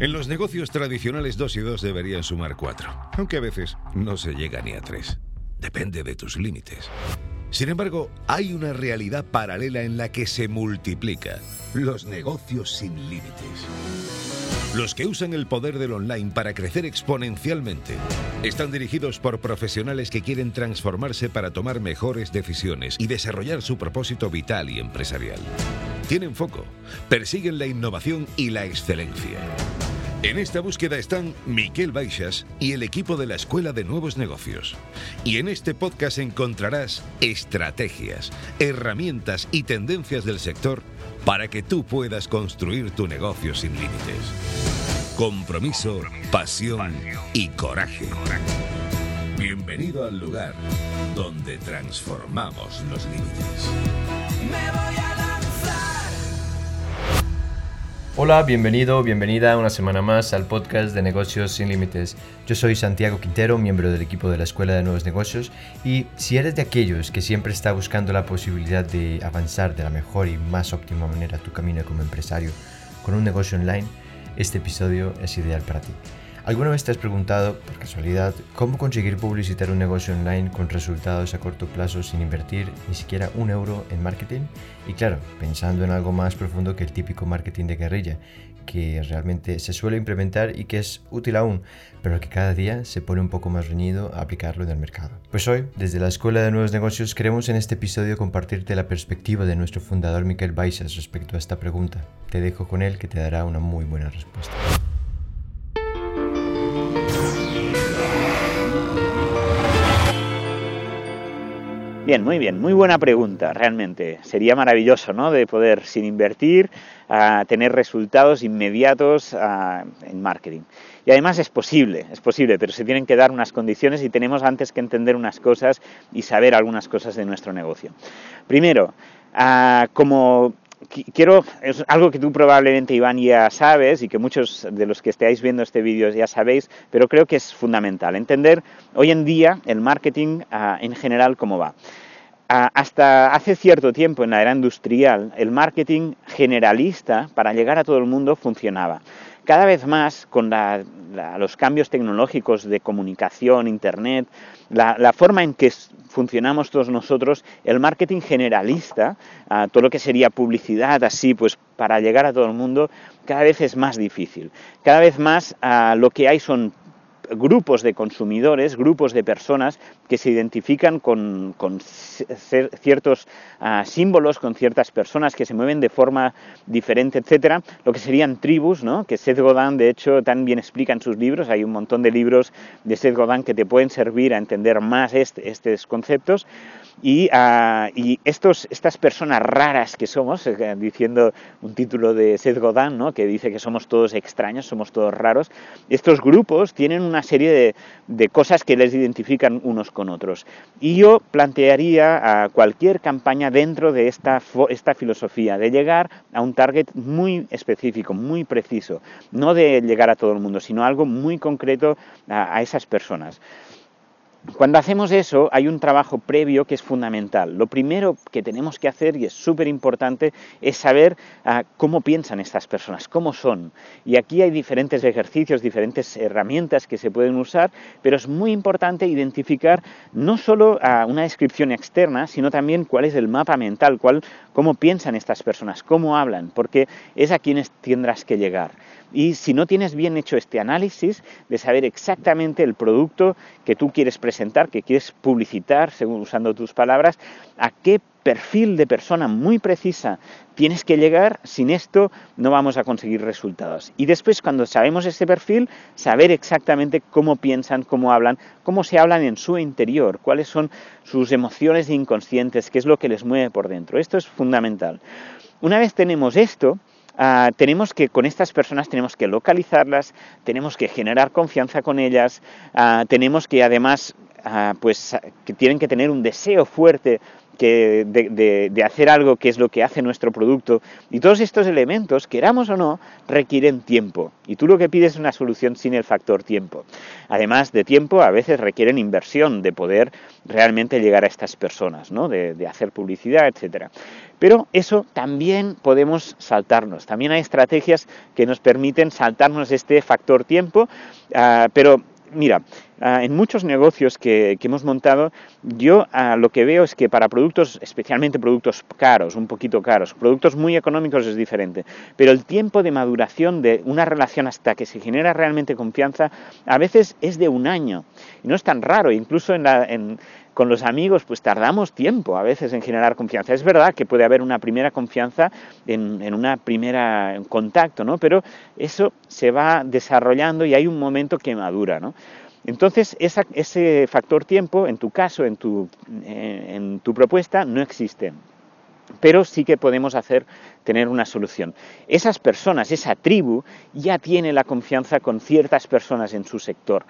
En los negocios tradicionales 2 y 2 deberían sumar 4, aunque a veces no se llega ni a 3. Depende de tus límites. Sin embargo, hay una realidad paralela en la que se multiplica los negocios sin límites. Los que usan el poder del online para crecer exponencialmente están dirigidos por profesionales que quieren transformarse para tomar mejores decisiones y desarrollar su propósito vital y empresarial. Tienen foco, persiguen la innovación y la excelencia. En esta búsqueda están Miquel Baixas y el equipo de la Escuela de Nuevos Negocios. Y en este podcast encontrarás estrategias, herramientas y tendencias del sector para que tú puedas construir tu negocio sin límites. Compromiso, pasión y coraje. Bienvenido al lugar donde transformamos los límites. Hola, bienvenido, bienvenida una semana más al podcast de Negocios sin Límites. Yo soy Santiago Quintero, miembro del equipo de la Escuela de Nuevos Negocios y si eres de aquellos que siempre está buscando la posibilidad de avanzar de la mejor y más óptima manera tu camino como empresario con un negocio online, este episodio es ideal para ti. ¿Alguna vez te has preguntado, por casualidad, cómo conseguir publicitar un negocio online con resultados a corto plazo sin invertir ni siquiera un euro en marketing? Y claro, pensando en algo más profundo que el típico marketing de guerrilla, que realmente se suele implementar y que es útil aún, pero que cada día se pone un poco más reñido a aplicarlo en el mercado. Pues hoy, desde la Escuela de Nuevos Negocios, queremos en este episodio compartirte la perspectiva de nuestro fundador Miquel Baixas respecto a esta pregunta. Te dejo con él que te dará una muy buena respuesta. Bien, muy bien, muy buena pregunta, realmente. Sería maravilloso, ¿no? De poder, sin invertir, uh, tener resultados inmediatos en marketing. Y además es posible, es posible, pero se tienen que dar unas condiciones y tenemos antes que entender unas cosas y saber algunas cosas de nuestro negocio. Primero, como quiero, es algo que tú probablemente, Iván, ya sabes y que muchos de los que estéis viendo este vídeo ya sabéis, pero creo que es fundamental entender hoy en día el marketing uh, en general cómo va. Uh, hasta hace cierto tiempo en la era industrial, el marketing generalista para llegar a todo el mundo funcionaba. Cada vez más, con la, la, los cambios tecnológicos de comunicación, Internet, la, la forma en que funcionamos todos nosotros, el marketing generalista, uh, todo lo que sería publicidad así, pues para llegar a todo el mundo, cada vez es más difícil. Cada vez más uh, lo que hay son grupos de consumidores, grupos de personas que se identifican con, con ciertos uh, símbolos, con ciertas personas que se mueven de forma diferente, etcétera, lo que serían tribus, ¿no? que Seth Godin de hecho también explica en sus libros, hay un montón de libros de Seth Godin que te pueden servir a entender más este, estos conceptos, y, uh, y estos, estas personas raras que somos, eh, diciendo un título de Seth Godin, ¿no? que dice que somos todos extraños, somos todos raros, estos grupos tienen una serie de, de cosas que les identifican unos con otros. Y yo plantearía a cualquier campaña dentro de esta, esta filosofía, de llegar a un target muy específico, muy preciso, no de llegar a todo el mundo, sino algo muy concreto a, a esas personas. Cuando hacemos eso hay un trabajo previo que es fundamental. Lo primero que tenemos que hacer, y es súper importante, es saber uh, cómo piensan estas personas, cómo son. Y aquí hay diferentes ejercicios, diferentes herramientas que se pueden usar, pero es muy importante identificar no solo uh, una descripción externa, sino también cuál es el mapa mental, cuál, cómo piensan estas personas, cómo hablan, porque es a quienes tendrás que llegar. Y si no tienes bien hecho este análisis de saber exactamente el producto que tú quieres presentar, que quieres publicitar, según usando tus palabras, a qué perfil de persona muy precisa tienes que llegar, sin esto no vamos a conseguir resultados. Y después, cuando sabemos ese perfil, saber exactamente cómo piensan, cómo hablan, cómo se hablan en su interior, cuáles son sus emociones inconscientes, qué es lo que les mueve por dentro. Esto es fundamental. Una vez tenemos esto, ah, tenemos que con estas personas tenemos que localizarlas, tenemos que generar confianza con ellas, ah, tenemos que además ah, pues que tienen que tener un deseo fuerte de, hacer algo que es lo que hace nuestro producto. Y todos estos elementos, queramos o no, requieren tiempo. Y tú lo que pides es una solución sin el factor tiempo. Además de tiempo, a veces requieren inversión de poder realmente llegar a estas personas, ¿no? de, hacer publicidad, etcétera. Pero eso también podemos saltarnos. También hay estrategias que nos permiten saltarnos este factor tiempo, ah, pero mira, ah, en muchos negocios que, hemos montado, yo ah, lo que veo es que para productos, especialmente productos caros, un poquito caros, productos muy económicos es diferente, pero el tiempo de maduración de una relación hasta que se genera realmente confianza, a veces es de un año. Y no es tan raro, incluso con los amigos, pues tardamos tiempo a veces en generar confianza. Es verdad que puede haber una primera confianza en, en una primera contacto, ¿no? Pero eso se va desarrollando y hay un momento que madura, ¿no? Entonces, ese factor tiempo, en tu caso, en tu, eh, en tu propuesta, no existe pero sí que podemos hacer tener una solución. Esas personas, esa tribu, ya tiene la confianza con ciertas personas en su sector.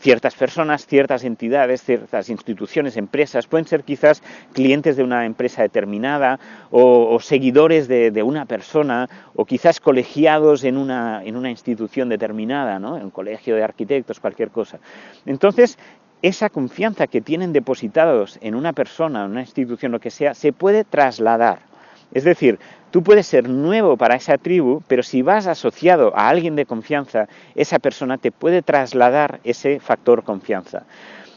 Ciertas personas, ciertas entidades, ciertas instituciones, empresas, pueden ser quizás clientes de una empresa determinada o, seguidores de, una persona o quizás colegiados en una, en una institución determinada, ¿no? en un colegio de arquitectos, cualquier cosa. Entonces, esa confianza que tienen depositados en una persona, en una institución, lo que sea, se puede trasladar. Es decir, tú puedes ser nuevo para esa tribu, pero si vas asociado a alguien de confianza, esa persona te puede trasladar ese factor confianza.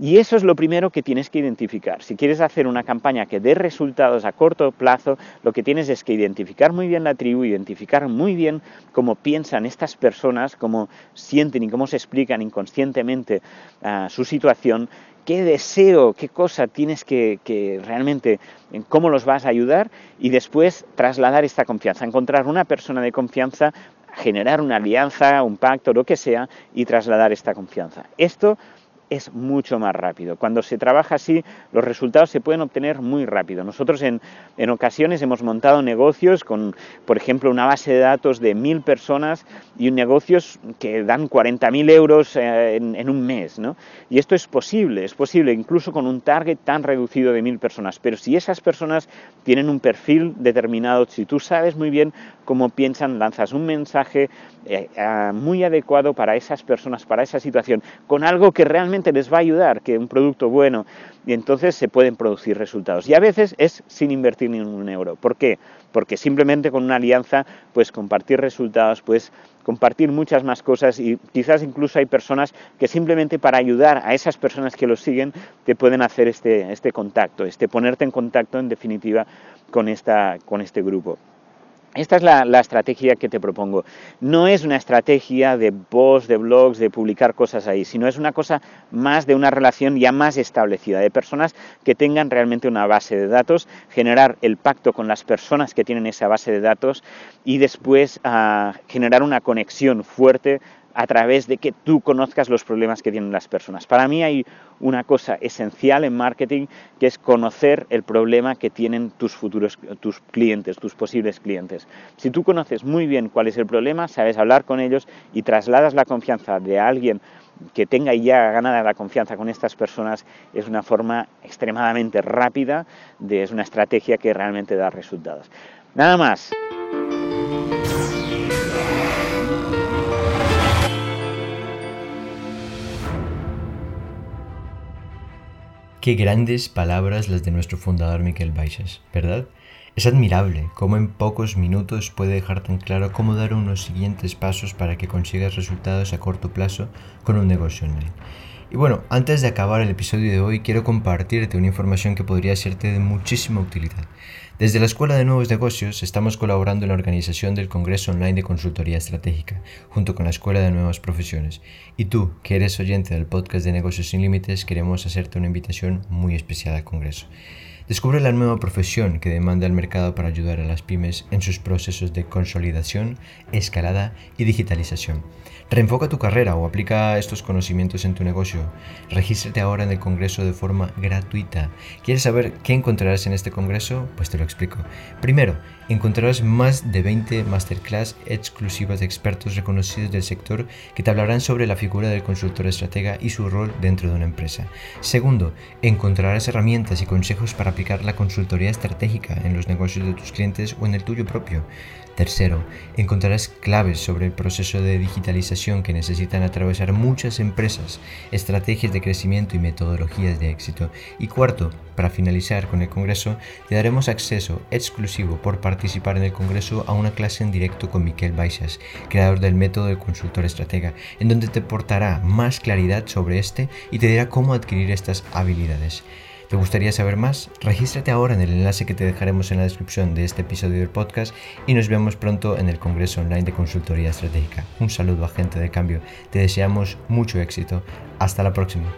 Y eso es lo primero que tienes que identificar. Si quieres hacer una campaña que dé resultados a corto plazo, lo que tienes es que identificar muy bien la tribu, identificar muy bien cómo piensan estas personas, cómo sienten y cómo se explican inconscientemente ah, su situación, qué deseo, qué cosa tienes que, que realmente, en cómo los vas a ayudar y después trasladar esta confianza, encontrar una persona de confianza generar una alianza, un pacto, lo que sea, y trasladar esta confianza. Esto es mucho más rápido. Cuando se trabaja así, los resultados se pueden obtener muy rápido. Nosotros en, ocasiones hemos montado negocios con, por ejemplo, una base de datos de mil personas y negocios que dan 40.000 euros eh, en, un mes. ¿no? Y esto es posible, es posible incluso con un target tan reducido de mil personas. Pero si esas personas tienen un perfil determinado, si tú sabes muy bien cómo piensan, lanzas un mensaje eh, muy adecuado para esas personas, para esa situación, con algo que realmente les va a ayudar, que un producto bueno, y entonces se pueden producir resultados. Y a veces es sin invertir ni un euro. ¿Por qué? Porque simplemente con una alianza, pues compartir resultados, pues compartir muchas más cosas y quizás incluso hay personas que simplemente para ayudar a esas personas que lo siguen te pueden hacer este, este contacto, este ponerte en contacto en definitiva con, esta, con este grupo. Esta es la, estrategia que te propongo. No es una estrategia de posts, de blogs, de publicar cosas ahí, sino es una cosa más de una relación ya más establecida, de personas que tengan realmente una base de datos, generar el pacto con las personas que tienen esa base de datos y después ah, generar una conexión fuerte a través de que tú conozcas los problemas que tienen las personas. Para mí hay una cosa esencial en marketing que es conocer el problema que tienen tus futuros tus clientes, tus posibles clientes. Si tú conoces muy bien cuál es el problema, sabes hablar con ellos y trasladas la confianza de alguien que tenga ya ganada la confianza con estas personas es una forma extremadamente rápida, de, es una estrategia que realmente da resultados. Nada más. Qué grandes palabras las de nuestro fundador Miquel Baixas, ¿verdad? Es admirable cómo en pocos minutos puede dejar tan claro cómo dar unos siguientes pasos para que consigas resultados a corto plazo con un negocio online. Y bueno, antes de acabar el episodio de hoy, quiero compartirte una información que podría serte de muchísima utilidad. Desde la Escuela de Nuevos Negocios estamos colaborando en la organización del Congreso Online de Consultoría Estratégica, junto con la Escuela de Nuevas Profesiones. Y tú, que eres oyente del podcast de Negocios sin Límites, queremos hacerte una invitación muy especial al Congreso. Descubre la nueva profesión que demanda el mercado para ayudar a las pymes en sus procesos de consolidación, escalada y digitalización. Reenfoca tu carrera o aplica estos conocimientos en tu negocio. Regístrate ahora en el Congreso de forma gratuita. ¿Quieres saber qué encontrarás en este Congreso? Pues te lo explico. Primero, encontrarás más de 20 masterclass exclusivas de expertos reconocidos del sector que te hablarán sobre la figura del consultor estratega y su rol dentro de una empresa. Segundo, encontrarás herramientas y consejos para aplicar la consultoría estratégica en los negocios de tus clientes o en el tuyo propio. Tercero, encontrarás claves sobre el proceso de digitalización que necesitan atravesar muchas empresas, estrategias de crecimiento y metodologías de éxito. Y cuarto, para finalizar con el Congreso, te daremos acceso exclusivo por participar en el Congreso a una clase en directo con Miquel Baixas, creador del método del consultor estratega, en donde te portará más claridad sobre este y te dirá cómo adquirir estas habilidades. ¿Te gustaría saber más? Regístrate ahora en el enlace que te dejaremos en la descripción de este episodio del podcast y nos vemos pronto en el Congreso Online de Consultoría Estratégica. Un saludo a gente de cambio. Te deseamos mucho éxito. Hasta la próxima.